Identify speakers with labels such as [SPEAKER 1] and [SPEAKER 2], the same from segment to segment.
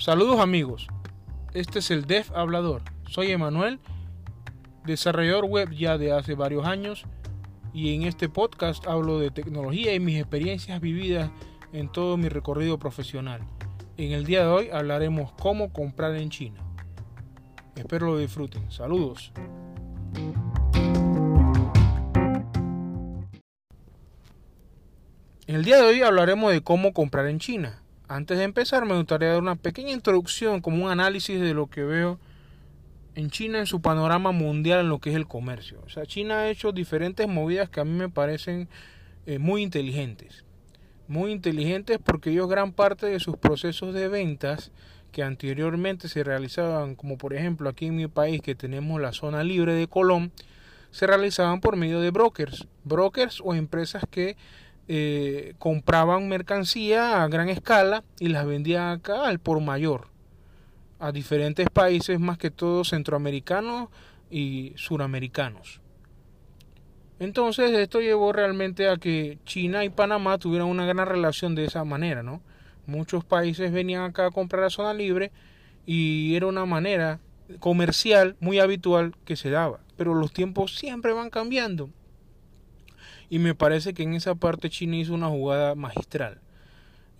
[SPEAKER 1] Saludos amigos, este es el Dev Hablador. Soy Emanuel, desarrollador web ya de hace varios años y en este podcast hablo de tecnología y mis experiencias vividas en todo mi recorrido profesional. En el día de hoy hablaremos cómo comprar en China. Espero lo disfruten. Saludos. En el día de hoy hablaremos de cómo comprar en China. Antes de empezar me gustaría dar una pequeña introducción como un análisis de lo que veo en China en su panorama mundial en lo que es el comercio. O sea, China ha hecho diferentes movidas que a mí me parecen eh, muy inteligentes. Muy inteligentes porque ellos gran parte de sus procesos de ventas que anteriormente se realizaban, como por ejemplo aquí en mi país que tenemos la zona libre de Colón, se realizaban por medio de brokers, brokers o empresas que eh, compraban mercancía a gran escala y las vendían acá al por mayor a diferentes países más que todo centroamericanos y suramericanos. Entonces esto llevó realmente a que China y Panamá tuvieran una gran relación de esa manera, ¿no? Muchos países venían acá a comprar a zona libre y era una manera comercial muy habitual que se daba. Pero los tiempos siempre van cambiando y me parece que en esa parte China hizo una jugada magistral.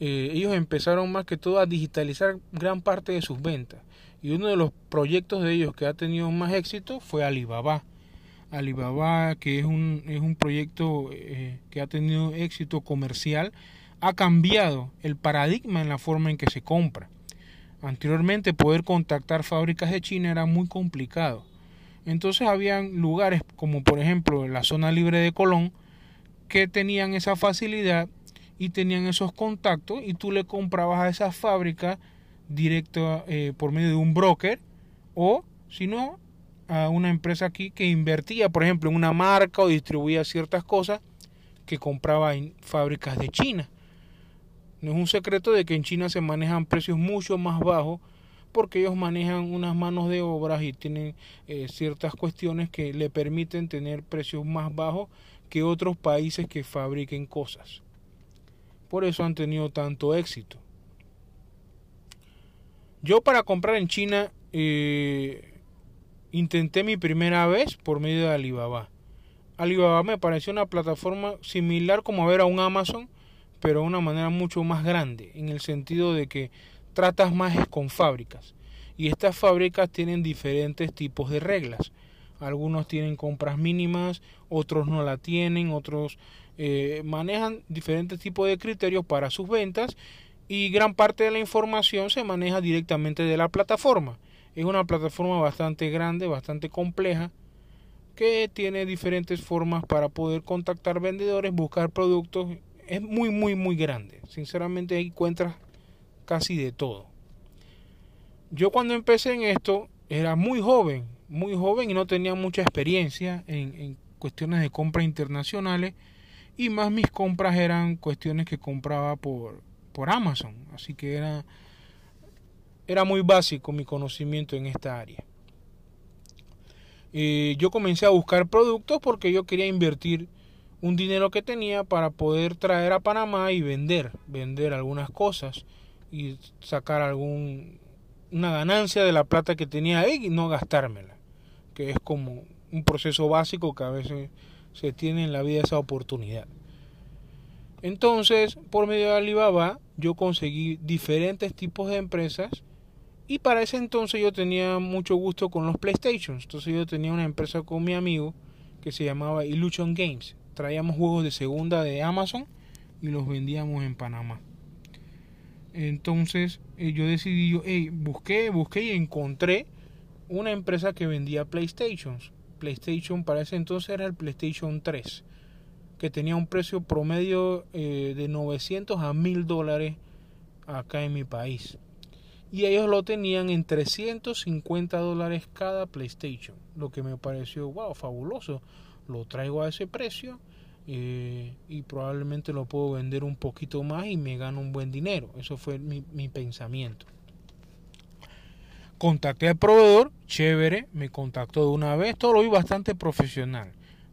[SPEAKER 1] Eh, ellos empezaron más que todo a digitalizar gran parte de sus ventas y uno de los proyectos de ellos que ha tenido más éxito fue Alibaba. Alibaba, que es un, es un proyecto eh, que ha tenido éxito comercial, ha cambiado el paradigma en la forma en que se compra. Anteriormente poder contactar fábricas de China era muy complicado. Entonces habían lugares como por ejemplo la zona libre de Colón que tenían esa facilidad y tenían esos contactos y tú le comprabas a esa fábrica directo eh, por medio de un broker o si no a una empresa aquí que invertía por ejemplo en una marca o distribuía ciertas cosas que compraba en fábricas de China. No es un secreto de que en China se manejan precios mucho más bajos porque ellos manejan unas manos de obras y tienen eh, ciertas cuestiones que le permiten tener precios más bajos que otros países que fabriquen cosas. Por eso han tenido tanto éxito. Yo para comprar en China eh, intenté mi primera vez por medio de Alibaba. Alibaba me pareció una plataforma similar como a ver a un Amazon, pero de una manera mucho más grande, en el sentido de que tratas más con fábricas. Y estas fábricas tienen diferentes tipos de reglas. Algunos tienen compras mínimas, otros no la tienen, otros eh, manejan diferentes tipos de criterios para sus ventas y gran parte de la información se maneja directamente de la plataforma. Es una plataforma bastante grande, bastante compleja, que tiene diferentes formas para poder contactar vendedores, buscar productos. Es muy, muy, muy grande. Sinceramente encuentras casi de todo. Yo cuando empecé en esto era muy joven, muy joven y no tenía mucha experiencia en, cuestiones de compra internacionales y más mis compras eran cuestiones que compraba por, por Amazon. Así que era, era muy básico mi conocimiento en esta área. y yo comencé a buscar productos porque yo quería invertir un dinero que tenía para poder traer a Panamá y vender, vender algunas cosas y sacar algún una ganancia de la plata que tenía ahí y no gastármela que es como un proceso básico que a veces se tiene en la vida esa oportunidad. Entonces, por medio de Alibaba, yo conseguí diferentes tipos de empresas y para ese entonces yo tenía mucho gusto con los PlayStations. Entonces yo tenía una empresa con mi amigo que se llamaba Illusion Games. Traíamos juegos de segunda de Amazon y los vendíamos en Panamá. Entonces eh, yo decidí, yo, busqué, busqué y encontré una empresa que vendía PlayStations. PlayStation para ese entonces era el PlayStation 3, que tenía un precio promedio eh, de 900 a 1000 dólares acá en mi país. Y ellos lo tenían en 350 dólares cada PlayStation, lo que me pareció, wow, fabuloso. Lo traigo a ese precio eh, y probablemente lo puedo vender un poquito más y me gano un buen dinero. Eso fue mi, mi pensamiento. Contacté al proveedor, chévere, me contactó de una vez, todo lo vi bastante profesional.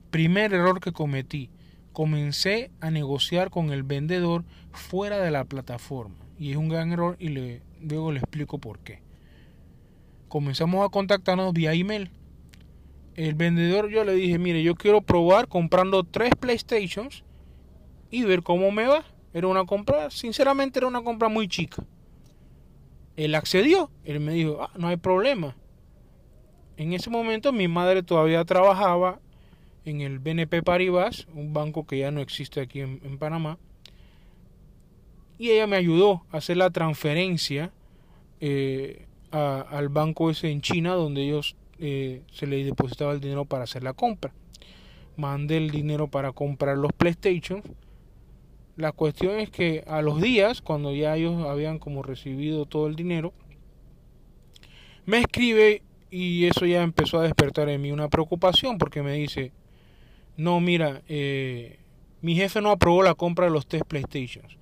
[SPEAKER 1] Primer error que cometí, comencé a negociar con el vendedor fuera de la plataforma. Y es un gran error y luego le explico por qué. Comenzamos a contactarnos vía email. El vendedor yo le dije, mire, yo quiero probar comprando tres PlayStations y ver cómo me va. Era una compra, sinceramente era una compra muy chica. Él accedió, él me dijo, ah, no hay problema. En ese momento mi madre todavía trabajaba en el BNP Paribas, un banco que ya no existe aquí en, Panamá. Y ella me ayudó a hacer la transferencia eh, al banco ese en China, donde ellos eh, se les depositaba el dinero para hacer la compra. Mandé el dinero para comprar los PlayStation. La cuestión es que a los días, cuando ya ellos habían como recibido todo el dinero, me escribe y eso ya empezó a despertar en mí una preocupación porque me dice, no, mira, eh, mi jefe no aprobó la compra de los tres PlayStations.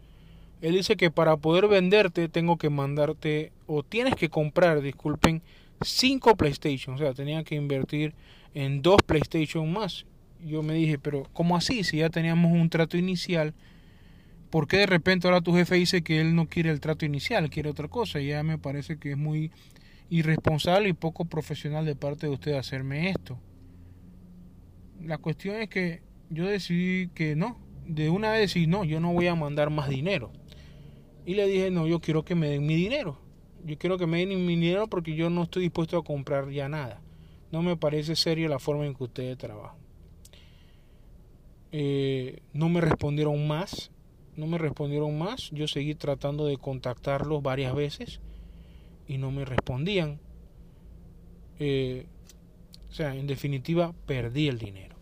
[SPEAKER 1] Él dice que para poder venderte tengo que mandarte o tienes que comprar, disculpen, cinco PlayStation. O sea, tenía que invertir en dos PlayStation más. Yo me dije, pero ¿cómo así? Si ya teníamos un trato inicial, ¿por qué de repente ahora tu jefe dice que él no quiere el trato inicial, quiere otra cosa? Ya me parece que es muy irresponsable y poco profesional de parte de usted hacerme esto. La cuestión es que yo decidí que no, de una vez decidí no, yo no voy a mandar más dinero. Y le dije, no, yo quiero que me den mi dinero. Yo quiero que me den mi dinero porque yo no estoy dispuesto a comprar ya nada. No me parece serio la forma en que ustedes trabajan. Eh, no me respondieron más. No me respondieron más. Yo seguí tratando de contactarlos varias veces y no me respondían. Eh, o sea, en definitiva, perdí el dinero.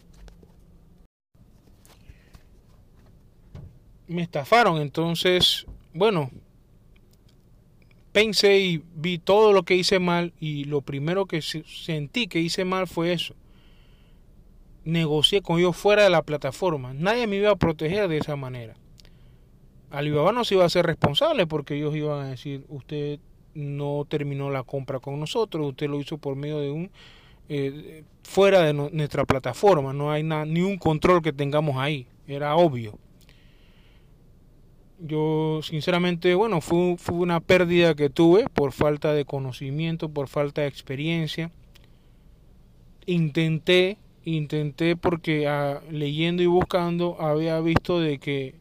[SPEAKER 1] Me estafaron, entonces, bueno, pensé y vi todo lo que hice mal y lo primero que sentí que hice mal fue eso. Negocié con ellos fuera de la plataforma. Nadie me iba a proteger de esa manera. Alibaba no se iba a ser responsable porque ellos iban a decir, usted no terminó la compra con nosotros, usted lo hizo por medio de un eh, fuera de nuestra plataforma, no hay ni un control que tengamos ahí, era obvio. Yo sinceramente, bueno, fue, fue una pérdida que tuve por falta de conocimiento, por falta de experiencia. Intenté, intenté porque ah, leyendo y buscando había visto de que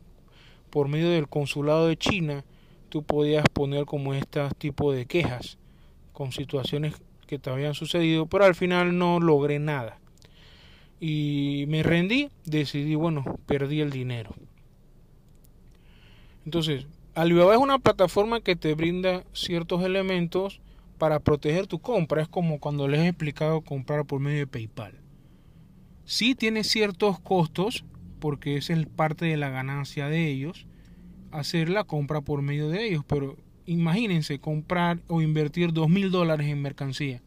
[SPEAKER 1] por medio del consulado de China tú podías poner como este tipo de quejas con situaciones que te habían sucedido, pero al final no logré nada. Y me rendí, decidí, bueno, perdí el dinero. Entonces, Alibaba es una plataforma que te brinda ciertos elementos para proteger tu compra. Es como cuando les he explicado comprar por medio de PayPal. Sí tiene ciertos costos, porque esa es parte de la ganancia de ellos, hacer la compra por medio de ellos, pero imagínense comprar o invertir dos mil dólares en mercancía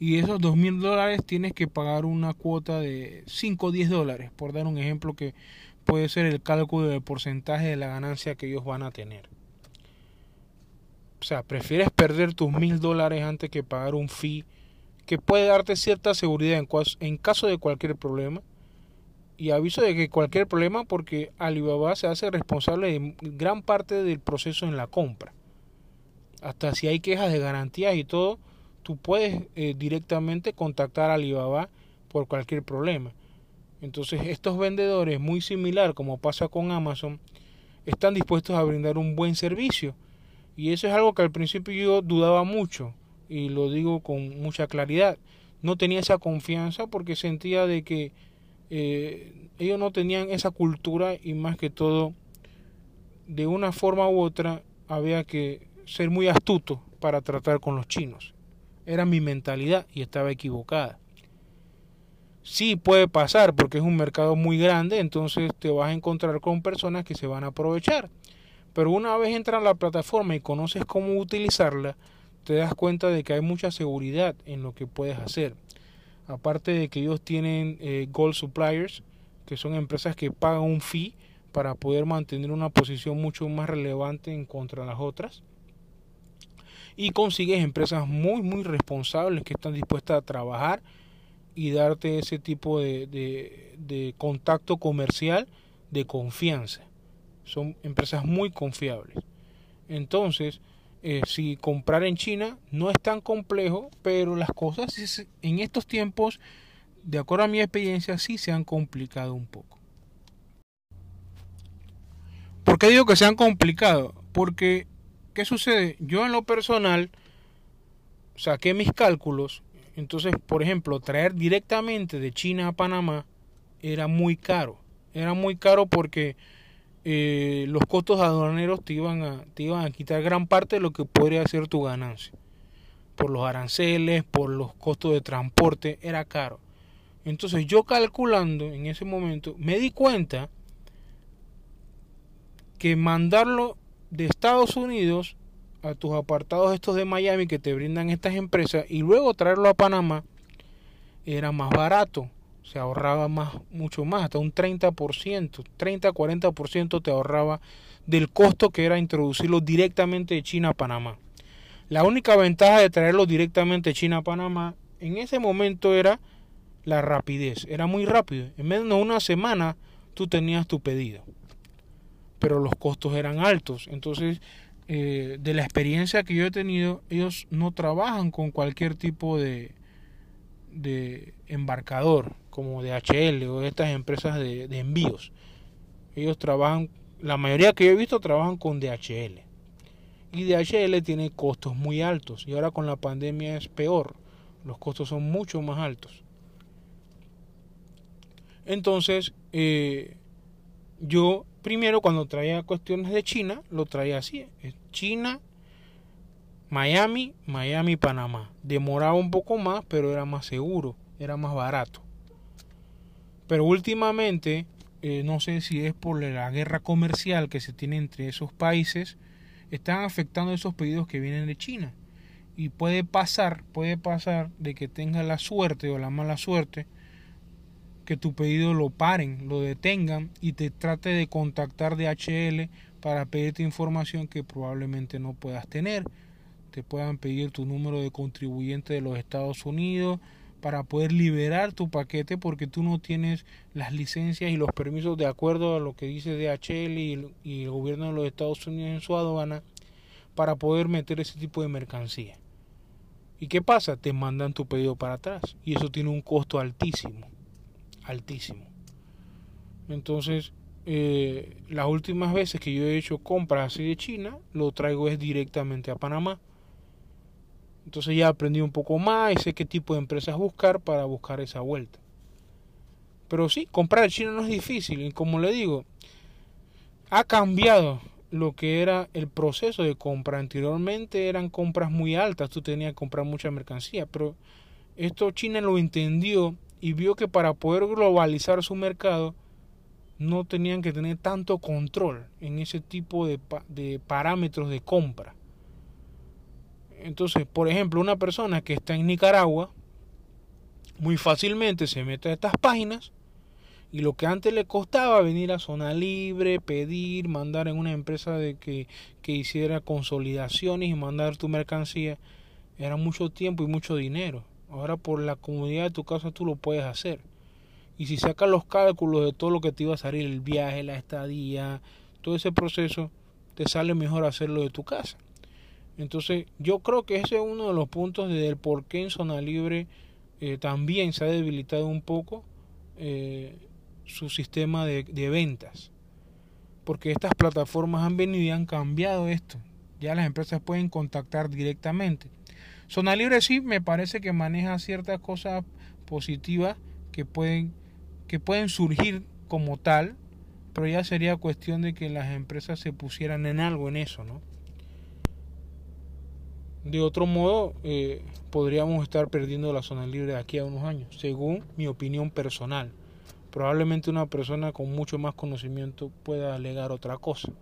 [SPEAKER 1] y esos dos mil dólares tienes que pagar una cuota de 5 o 10 dólares, por dar un ejemplo que puede ser el cálculo del porcentaje de la ganancia que ellos van a tener. O sea, prefieres perder tus mil dólares antes que pagar un fee que puede darte cierta seguridad en, en caso de cualquier problema y aviso de que cualquier problema porque Alibaba se hace responsable de gran parte del proceso en la compra. Hasta si hay quejas de garantías y todo, tú puedes eh, directamente contactar a Alibaba por cualquier problema. Entonces estos vendedores, muy similar como pasa con Amazon, están dispuestos a brindar un buen servicio. Y eso es algo que al principio yo dudaba mucho y lo digo con mucha claridad. No tenía esa confianza porque sentía de que eh, ellos no tenían esa cultura y más que todo, de una forma u otra, había que ser muy astuto para tratar con los chinos. Era mi mentalidad y estaba equivocada. Sí puede pasar porque es un mercado muy grande, entonces te vas a encontrar con personas que se van a aprovechar. Pero una vez entras a la plataforma y conoces cómo utilizarla, te das cuenta de que hay mucha seguridad en lo que puedes hacer aparte de que ellos tienen eh, Gold Suppliers, que son empresas que pagan un fee para poder mantener una posición mucho más relevante en contra de las otras. Y consigues empresas muy, muy responsables que están dispuestas a trabajar y darte ese tipo de, de contacto comercial de confianza. Son empresas muy confiables. Entonces, eh, si comprar en China no es tan complejo, pero las cosas en estos tiempos, de acuerdo a mi experiencia, sí se han complicado un poco. ¿Por qué digo que se han complicado? Porque, ¿qué sucede? Yo en lo personal saqué mis cálculos, entonces, por ejemplo, traer directamente de China a Panamá era muy caro. Era muy caro porque eh, los costos aduaneros te iban, a, te iban a quitar gran parte de lo que podría ser tu ganancia. Por los aranceles, por los costos de transporte, era caro. Entonces yo calculando en ese momento me di cuenta que mandarlo de Estados Unidos a tus apartados estos de Miami que te brindan estas empresas y luego traerlo a Panamá era más barato se ahorraba más, mucho más, hasta un 30%, 30-40% te ahorraba del costo que era introducirlo directamente de China a Panamá. La única ventaja de traerlo directamente de China a Panamá en ese momento era la rapidez, era muy rápido. En menos de una semana tú tenías tu pedido, pero los costos eran altos. Entonces, eh, de la experiencia que yo he tenido, ellos no trabajan con cualquier tipo de, de embarcador como DHL o estas empresas de, envíos. Ellos trabajan, la mayoría que yo he visto trabajan con DHL. Y DHL tiene costos muy altos y ahora con la pandemia es peor. Los costos son mucho más altos. Entonces, eh, yo primero cuando traía cuestiones de China, lo traía así. China, Miami, Miami, Panamá. Demoraba un poco más, pero era más seguro, era más barato. Pero últimamente, eh, no sé si es por la guerra comercial que se tiene entre esos países, están afectando esos pedidos que vienen de China. Y puede pasar, puede pasar de que tengas la suerte o la mala suerte que tu pedido lo paren, lo detengan y te trate de contactar de HL para pedirte información que probablemente no puedas tener. Te puedan pedir tu número de contribuyente de los Estados Unidos, para poder liberar tu paquete porque tú no tienes las licencias y los permisos de acuerdo a lo que dice DHL y, y el gobierno de los Estados Unidos en su aduana para poder meter ese tipo de mercancía. ¿Y qué pasa? Te mandan tu pedido para atrás y eso tiene un costo altísimo, altísimo. Entonces, eh, las últimas veces que yo he hecho compras así de China, lo traigo es directamente a Panamá entonces ya aprendí un poco más y sé qué tipo de empresas buscar para buscar esa vuelta. Pero sí, comprar chino no es difícil. Y como le digo, ha cambiado lo que era el proceso de compra. Anteriormente eran compras muy altas, tú tenías que comprar mucha mercancía. Pero esto China lo entendió y vio que para poder globalizar su mercado no tenían que tener tanto control en ese tipo de parámetros de compra. Entonces, por ejemplo, una persona que está en Nicaragua, muy fácilmente se mete a estas páginas y lo que antes le costaba venir a zona libre, pedir, mandar en una empresa de que, que hiciera consolidaciones y mandar tu mercancía, era mucho tiempo y mucho dinero. Ahora por la comodidad de tu casa tú lo puedes hacer. Y si sacas los cálculos de todo lo que te iba a salir, el viaje, la estadía, todo ese proceso, te sale mejor hacerlo de tu casa. Entonces, yo creo que ese es uno de los puntos del por qué en zona libre eh, también se ha debilitado un poco eh, su sistema de, de, ventas. Porque estas plataformas han venido y han cambiado esto. Ya las empresas pueden contactar directamente. Zona libre sí me parece que maneja ciertas cosas positivas que pueden, que pueden surgir como tal, pero ya sería cuestión de que las empresas se pusieran en algo en eso, ¿no? De otro modo, eh, podríamos estar perdiendo la zona libre de aquí a unos años, según mi opinión personal. Probablemente una persona con mucho más conocimiento pueda alegar otra cosa.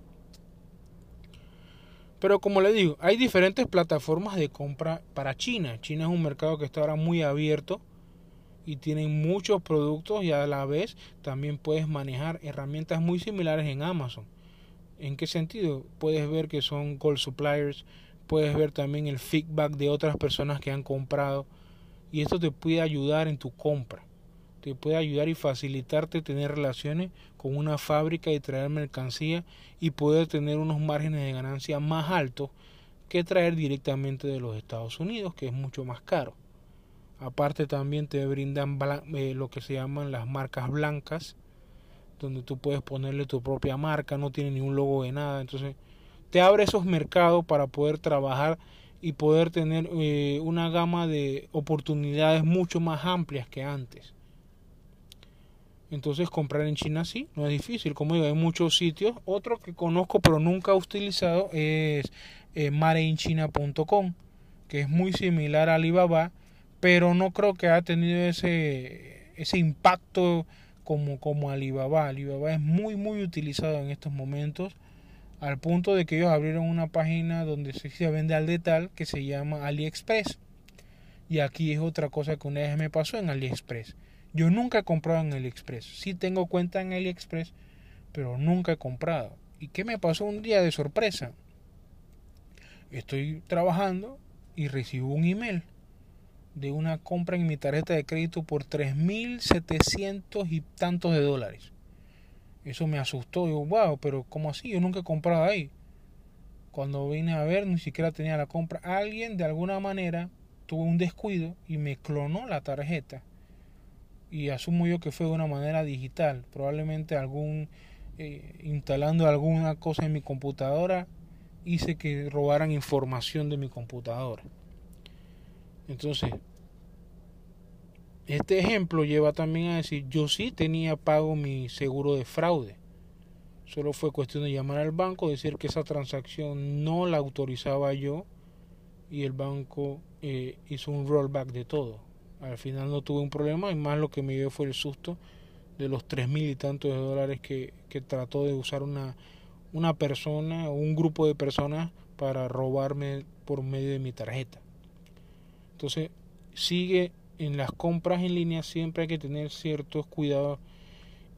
[SPEAKER 1] Pero como le digo, hay diferentes plataformas de compra para China. China es un mercado que está ahora muy abierto y tienen muchos productos y a la vez también puedes manejar herramientas muy similares en Amazon. ¿En qué sentido? Puedes ver que son gold suppliers, puedes ver también el feedback de otras personas que han comprado y esto te puede ayudar en tu compra. te puede ayudar y facilitarte tener relaciones con una fábrica y traer mercancía y poder tener unos márgenes de ganancia más altos que traer directamente de los Estados Unidos, que es mucho más caro. Aparte también te brindan eh, lo que se llaman las marcas blancas, donde tú puedes ponerle tu propia marca, no tiene ni un logo de nada, entonces te abre esos mercados para poder trabajar y poder tener eh, una gama de oportunidades mucho más amplias que antes. Entonces comprar en China sí, no es difícil. Como digo, hay muchos sitios. Otro que conozco pero nunca he utilizado es eh, mareinchina.com, que es muy similar a Alibaba, pero no creo que haya tenido ese, ese impacto como, como Alibaba. Alibaba es muy muy utilizado en estos momentos al punto de que ellos abrieron una página donde se vende al detal que se llama AliExpress. Y aquí es otra cosa que una vez me pasó en AliExpress. Yo nunca he comprado en AliExpress. Sí tengo cuenta en AliExpress, pero nunca he comprado. ¿Y qué me pasó un día de sorpresa? Estoy trabajando y recibo un email de una compra en mi tarjeta de crédito por 3.700 y tantos de dólares. Eso me asustó. Digo, wow, pero ¿cómo así? Yo nunca he comprado ahí. Cuando vine a ver, ni siquiera tenía la compra. Alguien de alguna manera tuvo un descuido y me clonó la tarjeta. Y asumo yo que fue de una manera digital. Probablemente algún eh, instalando alguna cosa en mi computadora hice que robaran información de mi computadora. Entonces, este ejemplo lleva también a decir, yo sí tenía pago mi seguro de fraude. Solo fue cuestión de llamar al banco, decir que esa transacción no la autorizaba yo y el banco eh, hizo un rollback de todo. Al final no tuve un problema y más lo que me dio fue el susto de los tres mil y tantos de dólares que, que trató de usar una, una persona o un grupo de personas para robarme por medio de mi tarjeta. Entonces sigue en las compras en línea siempre hay que tener ciertos cuidados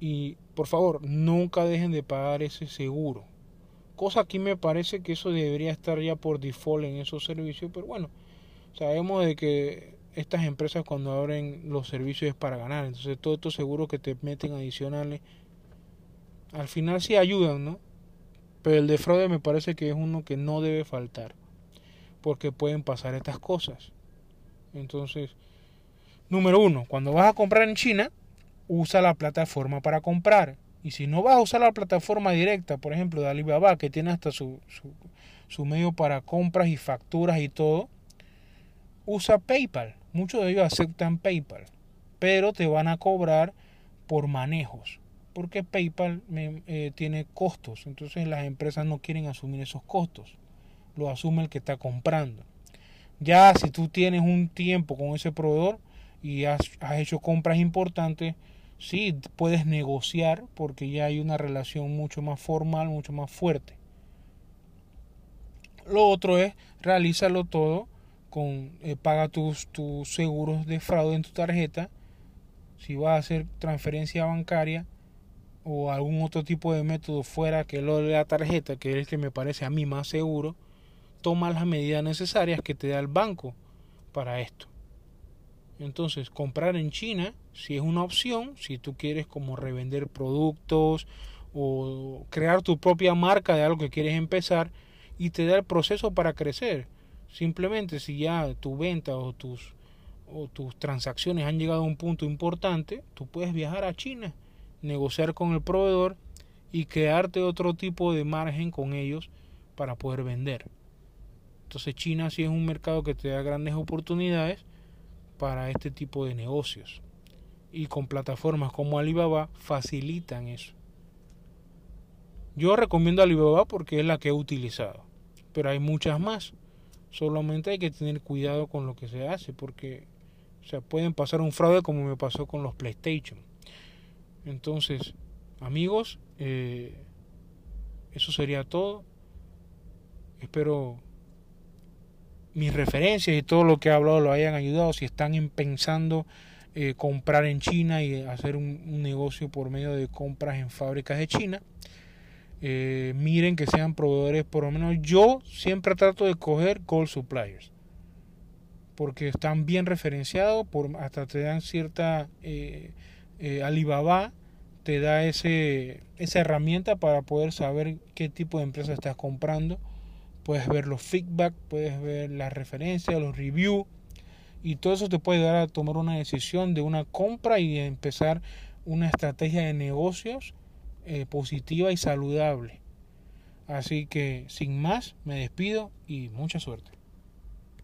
[SPEAKER 1] y por favor nunca dejen de pagar ese seguro. Cosa aquí me parece que eso debería estar ya por default en esos servicios, pero bueno, sabemos de que estas empresas cuando abren los servicios es para ganar, entonces todos estos seguros que te meten adicionales al final sí ayudan, ¿no? Pero el de fraude me parece que es uno que no debe faltar, porque pueden pasar estas cosas. Entonces, Número uno, cuando vas a comprar en China, usa la plataforma para comprar. Y si no vas a usar la plataforma directa, por ejemplo, de Alibaba, que tiene hasta su, su, medio para compras y facturas y todo, usa PayPal. Muchos de ellos aceptan PayPal, pero te van a cobrar por manejos, porque PayPal eh, tiene costos, entonces las empresas no quieren asumir esos costos, lo asume el que está comprando. Ya si tú tienes un tiempo con ese proveedor, y has, hecho compras importantes, sí puedes negociar porque ya hay una relación mucho más formal, mucho más fuerte. Lo otro es realízalo todo con eh, paga tus, tus seguros de fraude en tu tarjeta. Si vas a hacer transferencia bancaria o algún otro tipo de método fuera que lo de la tarjeta, que es el que me parece a mí más seguro, toma las medidas necesarias que te da el banco para esto. Entonces, comprar en China si es una opción, si tú quieres como revender productos o crear tu propia marca de algo que quieres empezar y te da el proceso para crecer. Simplemente si ya tu venta o tus o tus transacciones han llegado a un punto importante, tú puedes viajar a China, negociar con el proveedor y crearte otro tipo de margen con ellos para poder vender. Entonces China sí es un mercado que te da grandes oportunidades para este tipo de negocios. Y con plataformas como Alibaba facilitan eso. Yo recomiendo Alibaba porque es la que he utilizado. Pero hay muchas más. Solamente hay que tener cuidado con lo que se hace porque o pueden pasar un fraude como me pasó con los PlayStation. Entonces, amigos, eh, eso sería todo. Espero mis referencias y todo lo que he hablado lo hayan ayudado. Si están pensando eh, comprar en China y hacer un, negocio por medio de compras en fábricas de China, eh, miren que sean proveedores, por lo menos yo siempre trato de coger Gold Suppliers. Porque están bien referenciados, por, hasta te dan cierta eh, Alibaba te da ese, esa herramienta para poder saber qué tipo de empresa estás comprando. Puedes ver los feedback, puedes ver las referencias, los reviews y todo eso te puede ayudar a tomar una decisión de una compra y empezar una estrategia de negocios eh, positiva y saludable. Así que sin más, me despido y mucha suerte.